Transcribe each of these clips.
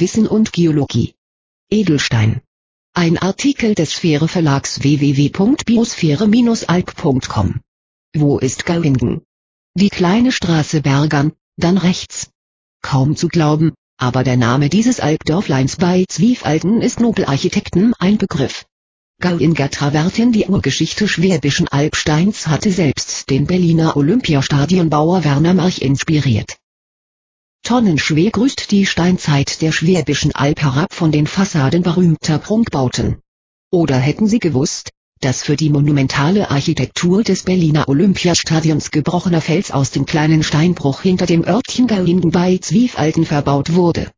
Wissen und Geologie. Edelstein. Ein Artikel des Sphäre Verlags www.biosphäre-alb.com. Wo ist Gauingen? Die kleine Straße Bergern, dann rechts. Kaum zu glauben, aber der Name dieses Albdörfleins bei Zwiefalten ist Nobelarchitekten ein Begriff. Gauinger Travertin Die Urgeschichte Schwäbischen Albsteins hatte selbst den Berliner Olympiastadionbauer Werner March inspiriert. Tonnenschwer grüßt die Steinzeit der Schwäbischen Alb herab von den Fassaden berühmter Prunkbauten. Oder hätten Sie gewusst, dass für die monumentale Architektur des Berliner Olympiastadions gebrochener Fels aus dem kleinen Steinbruch hinter dem Örtchen Gauingen bei Zwiefalten verbaut wurde?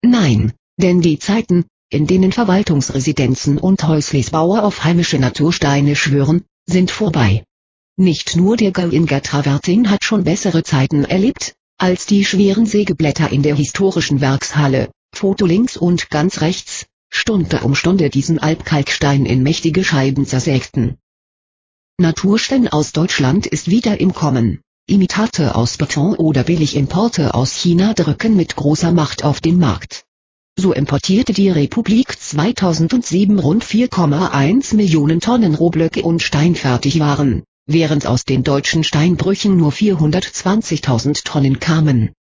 Nein, denn die Zeiten, in denen Verwaltungsresidenzen und Häuslisbauer auf heimische Natursteine schwören, sind vorbei. Nicht nur der Gauinger Travertin hat schon bessere Zeiten erlebt, als die schweren Sägeblätter in der historischen Werkshalle, Foto links und ganz rechts, Stunde um Stunde diesen Albkalkstein in mächtige Scheiben zersägten. Naturstein aus Deutschland ist wieder im Kommen. Imitate aus Beton oder Billigimporte aus China drücken mit großer Macht auf den Markt. So importierte die Republik 2007 rund 4,1 Millionen Tonnen Rohblöcke und Steinfertigwaren, während aus den deutschen Steinbrüchen nur 420.000 Tonnen kamen.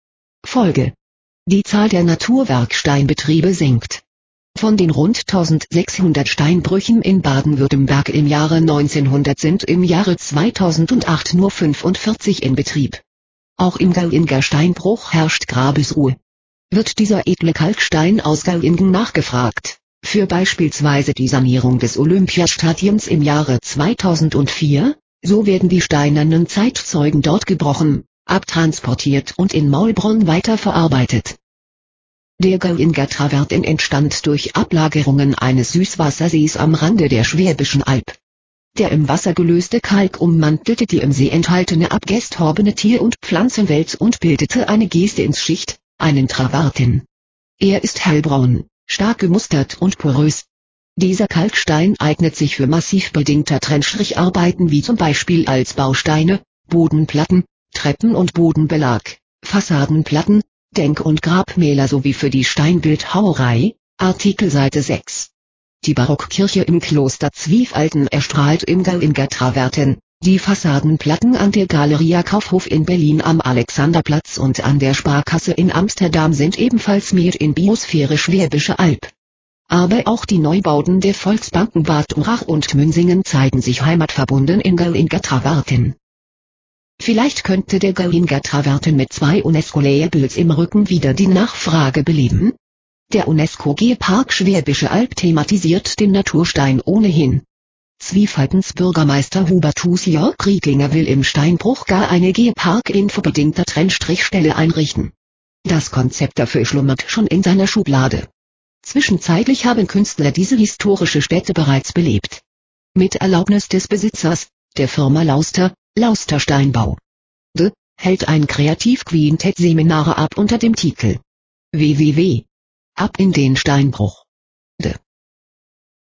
Folge. Die Zahl der Naturwerksteinbetriebe sinkt. Von den rund 1600 Steinbrüchen in Baden-Württemberg im Jahre 1900 sind im Jahre 2008 nur 45 in Betrieb. Auch im Gauinger Steinbruch herrscht Grabesruhe wird dieser edle Kalkstein aus Gauingen nachgefragt. Für beispielsweise die Sanierung des Olympiastadions im Jahre 2004, so werden die steinernen Zeitzeugen dort gebrochen, abtransportiert und in Maulbronn weiterverarbeitet. Der Gauinger Travertin entstand durch Ablagerungen eines Süßwassersees am Rande der Schwäbischen Alb. Der im Wasser gelöste Kalk ummantelte die im See enthaltene abgestorbene Tier- und Pflanzenwelt und bildete eine Geste ins Schicht, einen Travertin. Er ist hellbraun, stark gemustert und porös. Dieser Kalkstein eignet sich für massiv bedingter Trennstricharbeiten wie zum Beispiel als Bausteine, Bodenplatten, Treppen- und Bodenbelag, Fassadenplatten, Denk- und Grabmäler sowie für die Steinbildhauerei, Artikel Seite 6. Die Barockkirche im Kloster Zwiefalten erstrahlt im Gauinger Traverten, die Fassadenplatten an der Galeria Kaufhof in Berlin am Alexanderplatz und an der Sparkasse in Amsterdam sind ebenfalls Made in Biosphäre Schwäbische Alb. Aber auch die Neubauten der Volksbanken Bad Urach und Münsingen zeigen sich heimatverbunden in Gauinger Travertin. Vielleicht könnte der Gauinger Travertin mit zwei UNESCO-Labels im Rücken wieder die Nachfrage beleben? Der UNESCO-G-Park Schwäbische Alb thematisiert den Naturstein ohnehin. Zwiefaltens Bürgermeister Hubertus Jörg Rieglinger will im Steinbruch gar eine Geopark-infobedingter Trennstrichstelle einrichten. Das Konzept dafür schlummert schon in seiner Schublade. Zwischenzeitlich haben Künstler diese historische Stätte bereits belebt. Mit Erlaubnis des Besitzers, der Firma Lauster, Lauster Steinbau. De, hält ein Kreativ-Quintett-Seminare ab unter dem Titel www. Ab in den Steinbruch. De.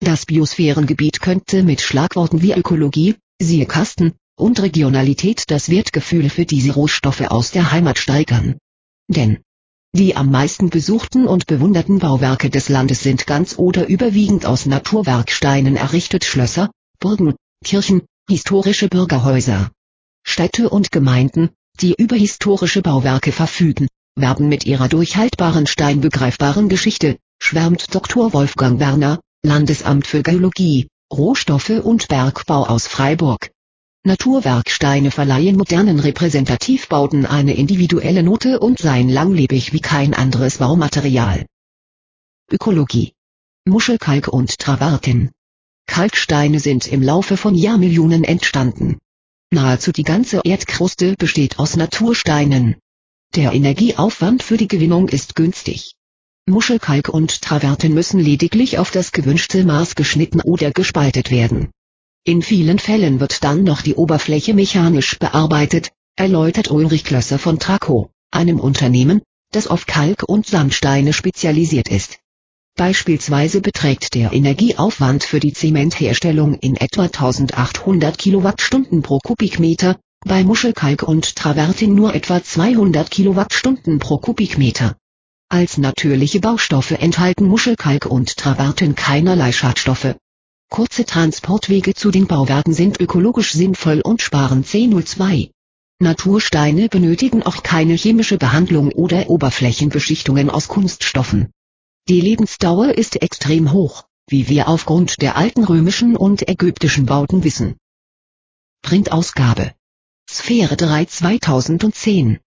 Das Biosphärengebiet könnte mit Schlagworten wie Ökologie, siehe Kasten, und Regionalität das Wertgefühl für diese Rohstoffe aus der Heimat steigern. Denn die am meisten besuchten und bewunderten Bauwerke des Landes sind ganz oder überwiegend aus Naturwerksteinen errichtet Schlösser, Burgen, Kirchen, historische Bürgerhäuser. Städte und Gemeinden, die über historische Bauwerke verfügen, werben mit ihrer durchhaltbaren steinbegreifbaren Geschichte, schwärmt Dr. Wolfgang Werner, Landesamt für Geologie, Rohstoffe und Bergbau aus Freiburg. Naturwerksteine verleihen modernen Repräsentativbauten eine individuelle Note und seien langlebig wie kein anderes Baumaterial. Ökologie Muschelkalk und Travertin Kalksteine sind im Laufe von Jahrmillionen entstanden. Nahezu die ganze Erdkruste besteht aus Natursteinen. Der Energieaufwand für die Gewinnung ist günstig. Muschelkalk und Traverten müssen lediglich auf das gewünschte Maß geschnitten oder gespaltet werden. In vielen Fällen wird dann noch die Oberfläche mechanisch bearbeitet, erläutert Ulrich Klösser von Traco, einem Unternehmen, das auf Kalk und Sandsteine spezialisiert ist. Beispielsweise beträgt der Energieaufwand für die Zementherstellung in etwa 1800 Kilowattstunden pro Kubikmeter, bei Muschelkalk und Travertin nur etwa 200 Kilowattstunden pro Kubikmeter. Als natürliche Baustoffe enthalten Muschelkalk und Traverten keinerlei Schadstoffe. Kurze Transportwege zu den Bauwerken sind ökologisch sinnvoll und sparen CO2. Natursteine benötigen auch keine chemische Behandlung oder Oberflächenbeschichtungen aus Kunststoffen. Die Lebensdauer ist extrem hoch, wie wir aufgrund der alten römischen und ägyptischen Bauten wissen. Printausgabe Sphäre 3 2010